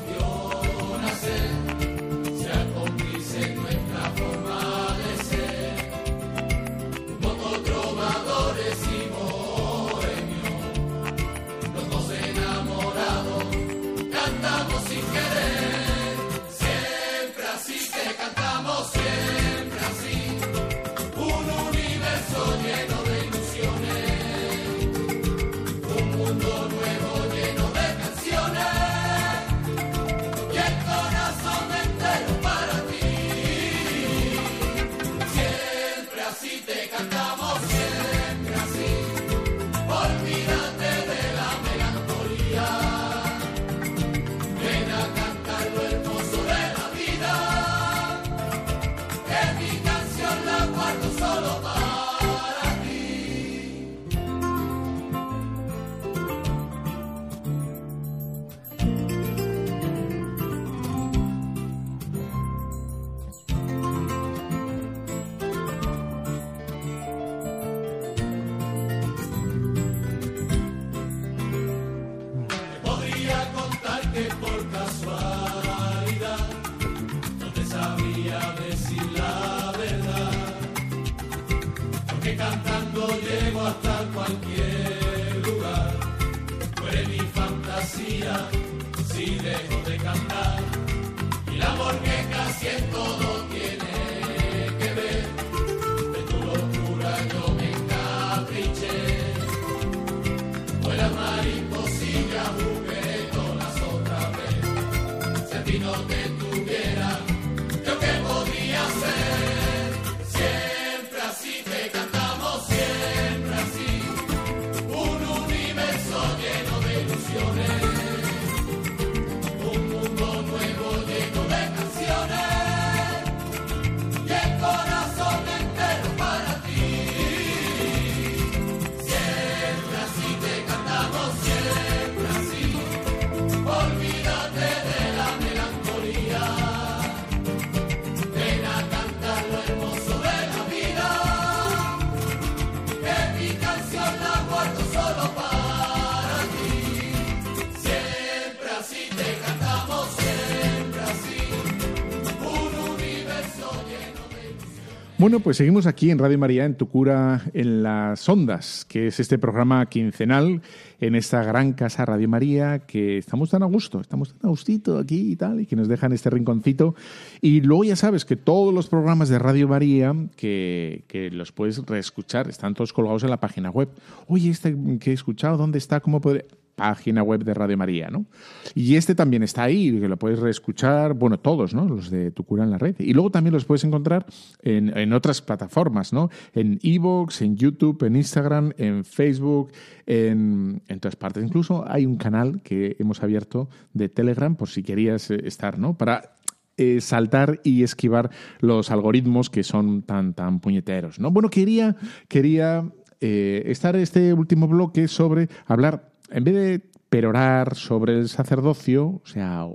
Bueno, pues seguimos aquí en Radio María, en Tu Cura en las Ondas, que es este programa quincenal en esta gran casa Radio María, que estamos tan a gusto, estamos tan a gustito aquí y tal, y que nos dejan este rinconcito. Y luego ya sabes que todos los programas de Radio María, que, que los puedes reescuchar, están todos colgados en la página web. Oye, este que he escuchado, ¿dónde está? ¿Cómo podré...? Página web de Radio María, ¿no? Y este también está ahí, que lo puedes reescuchar, bueno, todos, ¿no? Los de Tu Cura en la Red. Y luego también los puedes encontrar en, en otras plataformas, ¿no? En Evox, en YouTube, en Instagram, en Facebook, en, en todas partes. Incluso hay un canal que hemos abierto de Telegram por si querías eh, estar, ¿no? Para eh, saltar y esquivar los algoritmos que son tan, tan puñeteros. ¿no? Bueno, quería, quería eh, estar este último bloque sobre hablar en vez de perorar sobre el sacerdocio, o sea,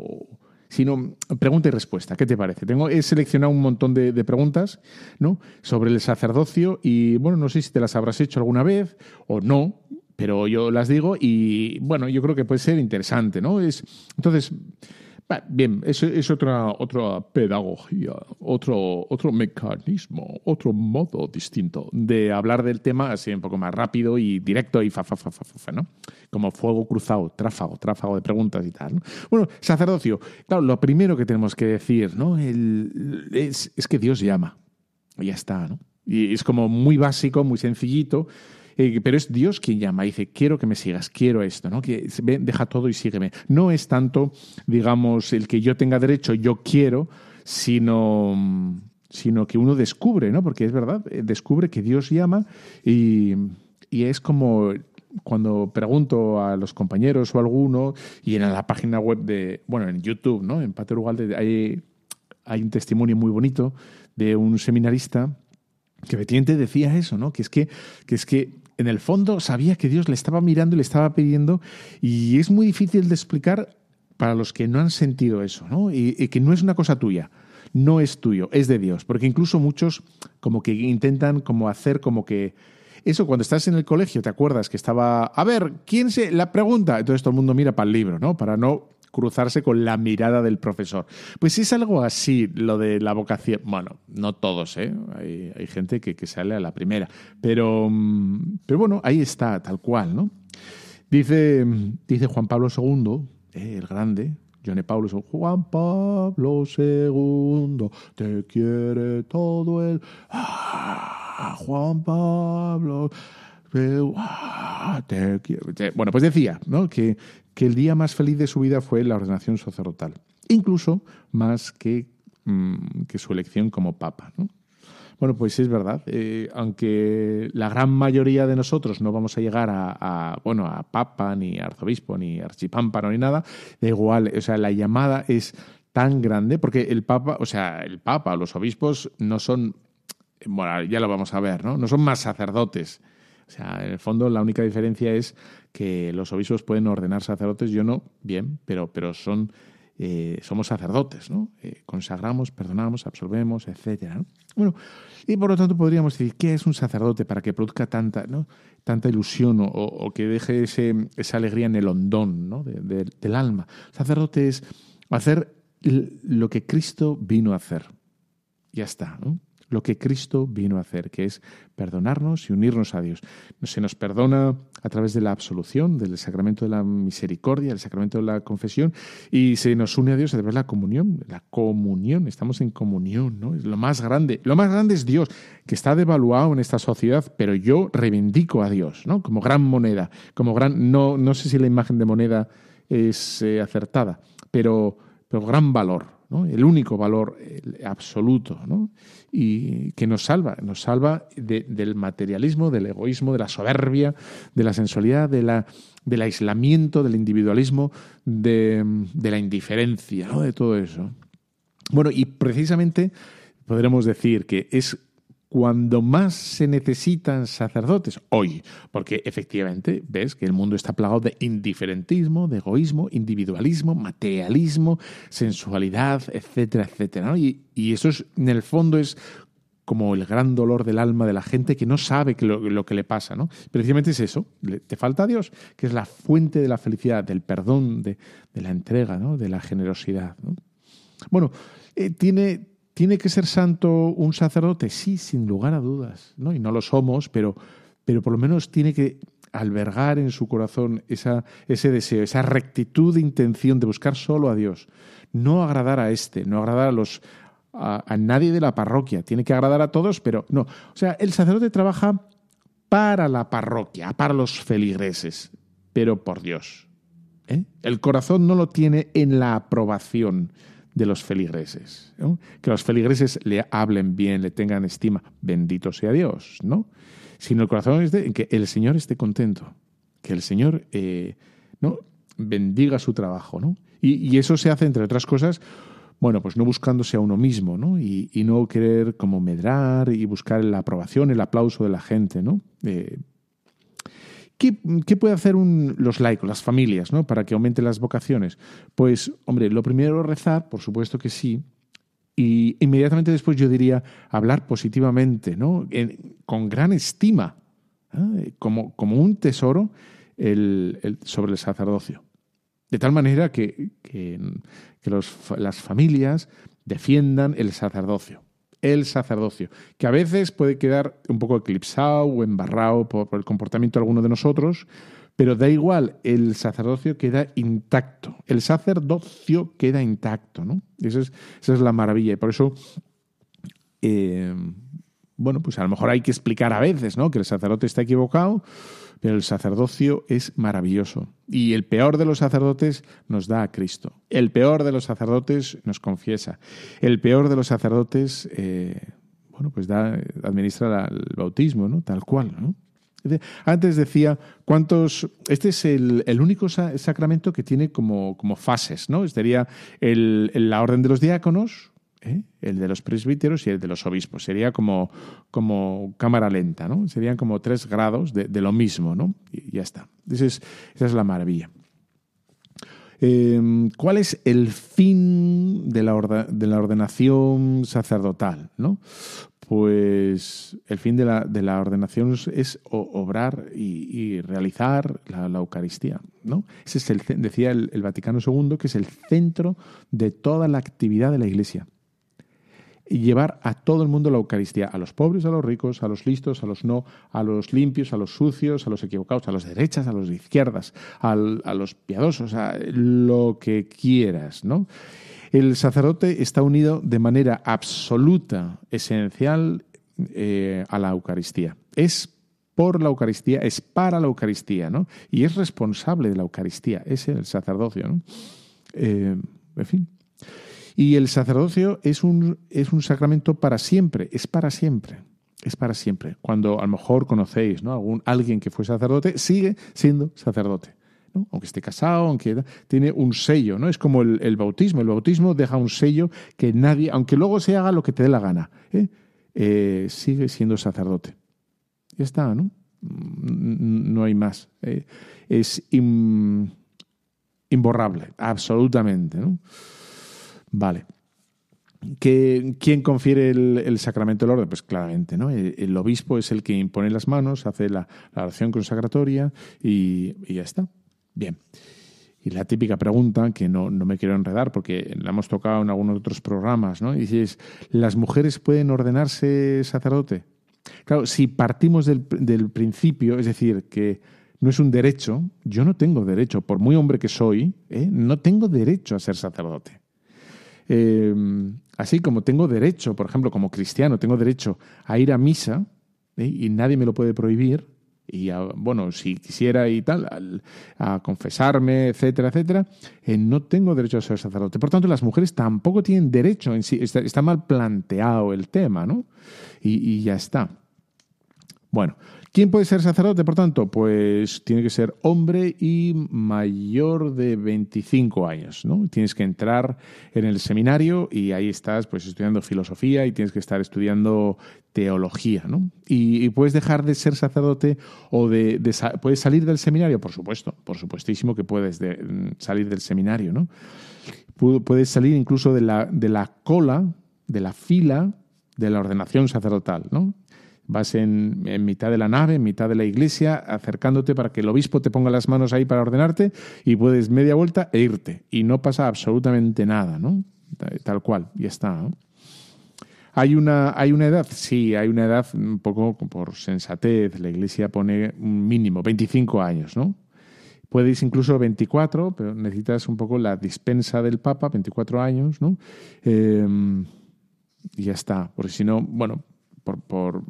sino pregunta y respuesta. ¿Qué te parece? Tengo, he seleccionado un montón de, preguntas ¿no? sobre el sacerdocio y, bueno, no sé si te las habrás hecho alguna vez o no, pero yo las digo y, bueno, yo creo que puede ser interesante, ¿no? Es, entonces, Bien, eso es otra, otra pedagogía, otro, otro mecanismo, otro modo distinto de hablar del tema así un poco más rápido y directo y fa, fa, fa, fa, fa ¿no? Como fuego cruzado, tráfago, tráfago de preguntas y tal. Bueno, sacerdocio, claro, lo primero que tenemos que decir, ¿no? es, es que Dios llama. Y ya está, ¿no? Y es como muy básico, muy sencillito, eh, pero es Dios quien llama dice, quiero que me sigas, quiero esto, ¿no? Que deja todo y sígueme. No es tanto, digamos, el que yo tenga derecho, yo quiero, sino, sino que uno descubre, ¿no? Porque es verdad, eh, descubre que Dios llama y, y es como cuando pregunto a los compañeros o a alguno, y en la página web de, bueno, en YouTube, ¿no? En Pater Ugalde hay, hay un testimonio muy bonito de un seminarista que efectivamente decía eso, ¿no? Que es que, que es que en el fondo sabía que Dios le estaba mirando y le estaba pidiendo y es muy difícil de explicar para los que no han sentido eso, ¿no? Y, que no es una cosa tuya, no es tuyo, es de Dios, porque incluso muchos como que intentan como hacer como que eso cuando estás en el colegio te acuerdas que estaba, a ver, ¿quién se la pregunta? Entonces todo el mundo mira para el libro, ¿no? Para no cruzarse con la mirada del profesor. Pues es algo así lo de la vocación. Bueno, no todos, ¿eh? Hay, gente que, sale a la primera. Pero, mm, pero bueno, ahí está, tal cual, ¿no? Dice, dice Juan Pablo II, eh, el grande, John Pablo Juan Pablo II, te quiere todo el... Ah, Juan Pablo... Ah, bueno, pues decía ¿no? que, que el día más feliz de su vida fue la ordenación sacerdotal, incluso más que, mm, que su elección como papa. Bueno, pues es verdad. Eh, aunque la gran mayoría de nosotros no vamos a llegar a, bueno, a papa, ni arzobispo, ni archipámpano, ni nada, da igual. O sea, la llamada es tan grande porque el papa, o sea, el papa, los obispos no son, bueno, ya lo vamos a ver, ¿no? No son más sacerdotes. O sea, en el fondo la única diferencia es que los obispos pueden ordenar sacerdotes, yo no, bien, pero, pero son, eh, somos sacerdotes, ¿no? Eh, consagramos, perdonamos, absolvemos, etcétera. Bueno, y por lo tanto podríamos decir, ¿qué es un sacerdote para que produzca tanta, ¿no? tanta ilusión o, que deje ese, esa alegría en el hondón ¿no? del alma? sacerdote es hacer lo que Cristo vino a hacer. Ya está, ¿no? Lo que Cristo vino a hacer, que es perdonarnos y unirnos a Dios. Se nos perdona a través de la absolución, del sacramento de la misericordia, el sacramento de la confesión, y se nos une a Dios a través de la comunión. La comunión, estamos en comunión, ¿no? Es lo más grande. Lo más grande es Dios, que está devaluado en esta sociedad, pero yo reivindico a Dios, ¿no? Como gran moneda, como gran. No, no sé si la imagen de moneda es eh, acertada, pero, pero gran valor, el único valor absoluto, y que nos salva, nos salva del materialismo, del egoísmo, de la soberbia, de la sensualidad, de la, del aislamiento, del individualismo, de, de la indiferencia, ¿no? de todo eso. Bueno, y precisamente podremos decir que es cuando más se necesitan sacerdotes hoy, porque efectivamente ves que el mundo está plagado de indiferentismo, de egoísmo, individualismo, materialismo, sensualidad, etcétera, etcétera. Y, eso es, en el fondo es como el gran dolor del alma de la gente que no sabe lo, que le pasa, ¿no? Precisamente es eso, te falta Dios, que es la fuente de la felicidad, del perdón, de, la entrega, ¿no? de la generosidad. Bueno, eh, tiene ¿Tiene que ser santo un sacerdote? Sí, sin lugar a dudas, ¿no? Y no lo somos, pero, pero por lo menos tiene que albergar en su corazón esa, ese deseo, esa rectitud de intención de buscar solo a Dios. No agradar a este, no agradar a los a, nadie de la parroquia. Tiene que agradar a todos, pero no. O sea, el sacerdote trabaja para la parroquia, para los feligreses, pero por Dios. ¿eh? El corazón no lo tiene en la aprobación de los feligreses. Que los feligreses le hablen bien, le tengan estima. Bendito sea Dios, ¿no? Sino el corazón es que el Señor esté contento, que el Señor eh, ¿no? bendiga su trabajo, ¿no? y, eso se hace, entre otras cosas, bueno, pues no buscándose a uno mismo, ¿no? Y, no querer como medrar y buscar la aprobación, el aplauso de la gente, ¿no? Eh, ¿qué, ¿qué, puede hacer los laicos, las familias, ¿no? Para que aumenten las vocaciones? Pues, hombre, lo primero rezar, por supuesto que sí, y inmediatamente después yo diría hablar positivamente, ¿no? con gran estima, ¿eh? como, como, un tesoro el, sobre el sacerdocio. De tal manera que, que, las familias defiendan el sacerdocio. El sacerdocio, que a veces puede quedar un poco eclipsado o embarrado por, el comportamiento de alguno de nosotros, pero da igual, el sacerdocio queda intacto. El sacerdocio queda intacto, ¿no? Esa es, esa es la maravilla. Y por eso, eh, bueno, pues a lo mejor hay que explicar a veces, ¿no? Que el sacerdote está equivocado pero el sacerdocio es maravilloso. Y el peor de los sacerdotes nos da a Cristo. El peor de los sacerdotes nos confiesa. El peor de los sacerdotes, eh, bueno, pues da, administra el bautismo, ¿no? Tal cual, ¿no? Antes decía cuántos. Este es el, único sacramento que tiene como, como fases, ¿no? Sería el, la orden de los diáconos, ¿eh? el de los presbíteros y el de los obispos. Sería como, como cámara lenta, ¿no? Serían como tres grados de, lo mismo, ¿no? Y ya está. Esa es, esa es la maravilla. Em, ¿Cuál es el fin de la, de la ordenación sacerdotal? ¿no? Pues el fin de la, de la ordenación es obrar y, realizar la, Eucaristía. ¿no? Ese es el, decía el, el Vaticano II, que es el centro de toda la actividad de la Iglesia y llevar a todo el mundo la Eucaristía, a los pobres, a los ricos, a los listos, a los no, a los limpios, a los sucios, a los equivocados, a los derechas, a los izquierdas, a los piadosos, a lo que quieras, ¿no? El sacerdote está unido de manera absoluta, esencial, eh, a la Eucaristía. Es por la Eucaristía, es para la Eucaristía, ¿no? Y es responsable de la Eucaristía, es el sacerdocio, ¿no? Eh, en fin. Y el sacerdocio es un, es un sacramento para siempre, es para siempre. Es para siempre. Cuando a lo mejor conocéis ¿no? Algún, alguien que fue sacerdote, sigue siendo sacerdote. ¿no? Aunque esté casado, aunque tiene un sello, ¿no? Es como el, bautismo. El bautismo deja un sello que nadie, aunque luego se haga lo que te dé la gana, ¿eh? Eh, sigue siendo sacerdote. Ya está, ¿no? Mm, no hay más. ¿eh? es imborrable, absolutamente, ¿no? Vale. ¿Quién confiere el, sacramento del orden? Pues claramente, ¿no? El, obispo es el que impone las manos, hace la, oración consagratoria y, ya está. Bien. Y la típica pregunta, que no, me quiero enredar porque la hemos tocado en algunos otros programas, ¿no? Y dices, ¿las mujeres pueden ordenarse sacerdote? Claro, si partimos del, principio, es decir, que no es un derecho, yo no tengo derecho, por muy hombre que soy, ¿eh? no tengo derecho a ser sacerdote. Em, así como tengo derecho, por ejemplo, como cristiano, tengo derecho a ir a misa y nadie me lo puede prohibir. Y bueno, si quisiera y tal, a, confesarme, etcétera, etcétera, eh, no tengo derecho a ser sacerdote. Por tanto, las mujeres tampoco tienen derecho en sí. Está, mal planteado el tema, ¿no? y ya está. Bueno, ¿Quién puede ser sacerdote, por tanto? Pues tiene que ser hombre y mayor de 25 años, ¿no? Tienes que entrar en el seminario y ahí estás pues estudiando filosofía y tienes que estar estudiando teología, ¿no? Y, puedes dejar de ser sacerdote o de, puedes salir del seminario, por supuesto, por supuestísimo que puedes mm, salir del seminario, ¿no? Puedes salir incluso de la, de la cola, de la fila de la ordenación sacerdotal, ¿no? Vas en, mitad de la nave, en mitad de la iglesia, acercándote para que el obispo te ponga las manos ahí para ordenarte y puedes media vuelta e irte. Y no pasa absolutamente nada, ¿no? Tal cual, ya está. ¿Hay una, ¿Hay una edad? Sí, hay una edad un poco por sensatez. La Iglesia pone un mínimo, 25 años, ¿no? Puedes incluso 24, pero necesitas un poco la dispensa del Papa, 24 años, ¿no? Eh, y ya está. Porque si no, bueno, por,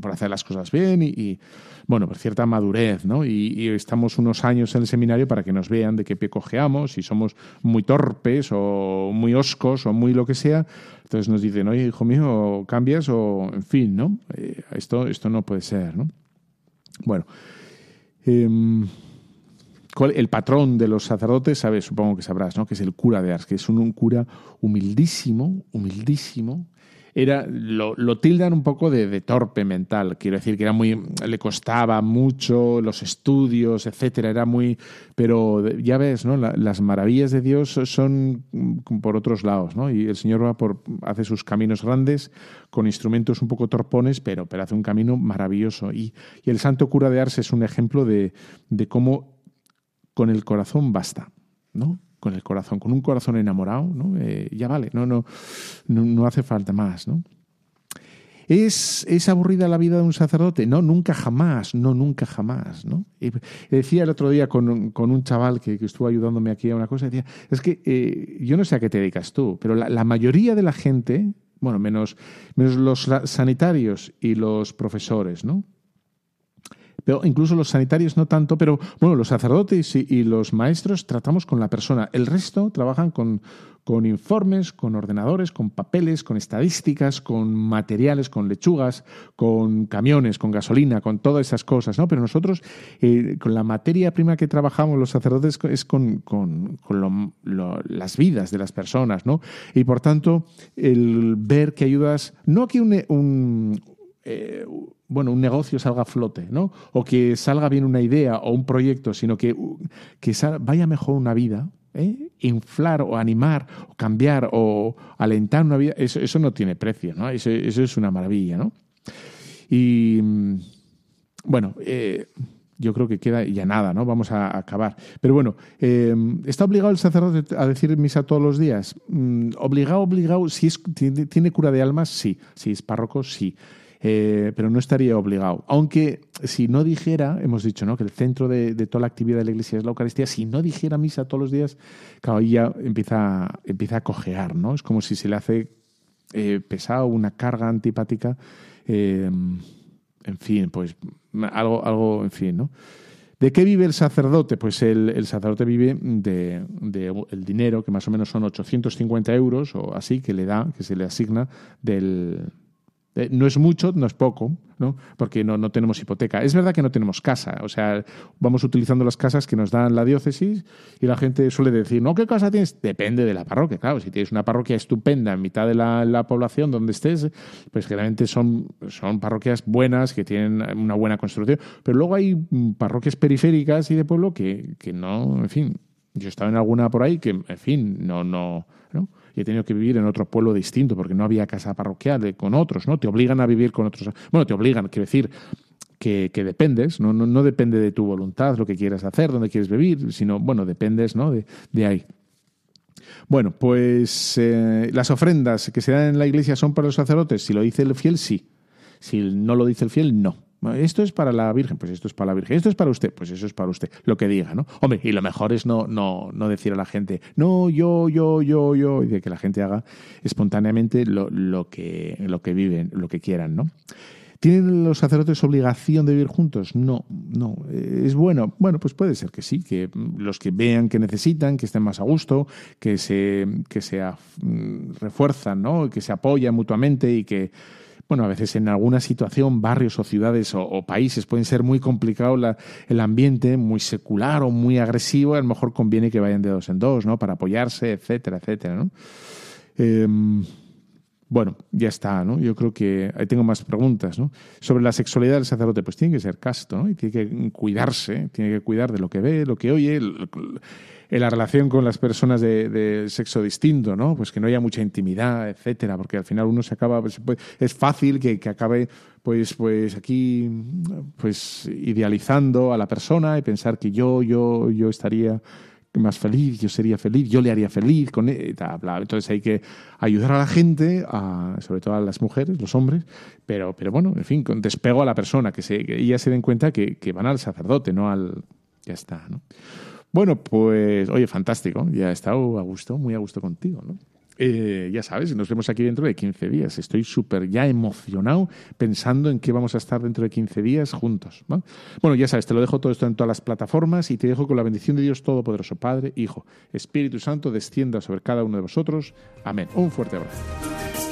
por hacer las cosas bien y, bueno, por cierta madurez, ¿no? Y, estamos unos años en el seminario para que nos vean de qué pie cojeamos, si somos muy torpes o muy oscos o muy lo que sea. Entonces nos dicen, oye, hijo mío, cambias o, en fin, ¿no? Eh, esto, esto no puede ser, ¿no? Bueno. Em, el patrón de los sacerdotes, sabes, supongo que sabrás, ¿no? Que es el cura de Ars, que es un cura humildísimo, humildísimo, era lo, lo tildan un poco de, torpe mental. Quiero decir que era muy le costaba mucho los estudios, etcétera. Era muy, pero ya ves, ¿no? las maravillas de Dios son por otros lados, ¿no? Y el Señor va por hace sus caminos grandes con instrumentos un poco torpones, pero, pero hace un camino maravilloso. Y, y el Santo Cura de Ars es un ejemplo de, de cómo con el corazón basta, ¿no? Con el corazón, con un corazón enamorado, ¿no? Eh, ya vale, no, no, no, hace falta más, ¿no? ¿Es, ¿Es, aburrida la vida de un sacerdote? No, nunca jamás, no, nunca jamás. ¿no? decía el otro día con, un chaval que, estuvo ayudándome aquí a una cosa, decía, es que eh, yo no sé a qué te dedicas tú, pero la, la, mayoría de la gente, bueno, menos, menos los sanitarios y los profesores, ¿no? Pero incluso los sanitarios no tanto, pero bueno, los sacerdotes y, los maestros tratamos con la persona. El resto trabajan con, con, informes, con ordenadores, con papeles, con estadísticas, con materiales, con lechugas, con camiones, con gasolina, con todas esas cosas, ¿no? Pero nosotros, eh, con la materia prima que trabajamos los sacerdotes es con, con, con las vidas de las personas, ¿no? Y por tanto, el ver que ayudas, no que un, un eh, bueno, un negocio salga a flote, ¿no? O que salga bien una idea o un proyecto, sino que, que vaya mejor una vida, ¿eh? inflar o animar o cambiar o alentar una vida, eso, eso no tiene precio, ¿no? Eso, es una maravilla, ¿no? Y bueno, eh, yo creo que queda ya nada, ¿no? Vamos a acabar. Pero bueno, ¿está obligado el sacerdote a decir misa todos los días? Mm, obligado, obligado, si es, tiene, tiene cura de almas, sí. Si es párroco, sí. Eh, pero no estaría obligado. Aunque si no dijera, hemos dicho ¿no? que el centro de, toda la actividad de la Iglesia es la Eucaristía, si no dijera misa todos los días, claro, ahí empieza, empieza a cojear, ¿no? Es como si se le hace eh, pesado, una carga antipática, eh, en fin, pues algo, algo, en fin, ¿no? ¿De qué vive el sacerdote? Pues el, sacerdote vive de, de, el dinero, que más o menos son 850 euros o así, que le da, que se le asigna del, eh, no es mucho, no es poco, ¿no? porque no, no, tenemos hipoteca. Es verdad que no tenemos casa, o sea, vamos utilizando las casas que nos dan la diócesis y la gente suele decir, ¿no? ¿Qué casa tienes? Depende de la parroquia, claro. Si tienes una parroquia estupenda en mitad de la, población donde estés, pues generalmente son, son parroquias buenas, que tienen una buena construcción, pero luego hay parroquias periféricas y de pueblo que, que no, en fin, yo he estado en alguna por ahí que, en fin, no, no, ¿no? Y he tenido que vivir en otro pueblo distinto porque no había casa parroquial con otros, ¿no? Te obligan a vivir con otros. Bueno, te obligan, quiero decir, que, dependes, ¿no? No, depende de tu voluntad, lo que quieras hacer, dónde quieres vivir, sino, bueno, dependes, ¿no? De, de ahí. Bueno, pues eh, las ofrendas que se dan en la iglesia son para los sacerdotes. Si lo dice el fiel, sí. Si no lo dice el fiel, no. Esto es para la Virgen, pues esto es para la Virgen. Esto es para usted, pues eso es para usted. Lo que diga, ¿no? Hombre, y lo mejor es no, no, no decir a la gente, no, yo, yo, yo, yo, y de que la gente haga espontáneamente lo, lo, que, lo que viven, lo que quieran, ¿no? ¿Tienen los sacerdotes obligación de vivir juntos? No, no. ¿Es bueno? Bueno, pues puede ser que sí, que los que vean que necesitan, que estén más a gusto, que se, que se mm, refuerzan, ¿no? que se apoyan mutuamente y que bueno, a veces en alguna situación, barrios o ciudades o, países pueden ser muy complicado el ambiente, muy secular o muy agresivo, a lo mejor conviene que vayan de dos en dos, ¿no? Para apoyarse, etcétera, etcétera. Em, bueno, ya está, ¿no? Yo creo que ahí tengo más preguntas, ¿no? Sobre la sexualidad del sacerdote, pues tiene que ser casto, ¿no? Y tiene que cuidarse, tiene que cuidar de lo que ve, lo que oye, en la relación con las personas de, sexo distinto, ¿no? Pues que no haya mucha intimidad, etcétera, porque al final uno se acaba, pues, pues, es fácil que, acabe, pues, pues aquí, pues idealizando a la persona y pensar que yo, yo, yo estaría más feliz, yo sería feliz, yo le haría feliz con él, Entonces hay que ayudar a la gente, sobre todo a las mujeres, los hombres, pero, pero bueno, en fin, con despego a la persona, que, se, que ellas se den cuenta que van al sacerdote, no al... Ya está, ¿no? Bueno, pues, oye, fantástico. Ya he estado a gusto, muy a gusto contigo, ¿no? Eh, ya sabes, nos vemos aquí dentro de 15 días. Estoy súper ya emocionado pensando en qué vamos a estar dentro de 15 días juntos. Bueno, ya sabes, te lo dejo todo esto en todas las plataformas y te dejo con la bendición de Dios Todopoderoso, Padre, Hijo, Espíritu Santo, descienda sobre cada uno de vosotros. Amén. Un fuerte abrazo.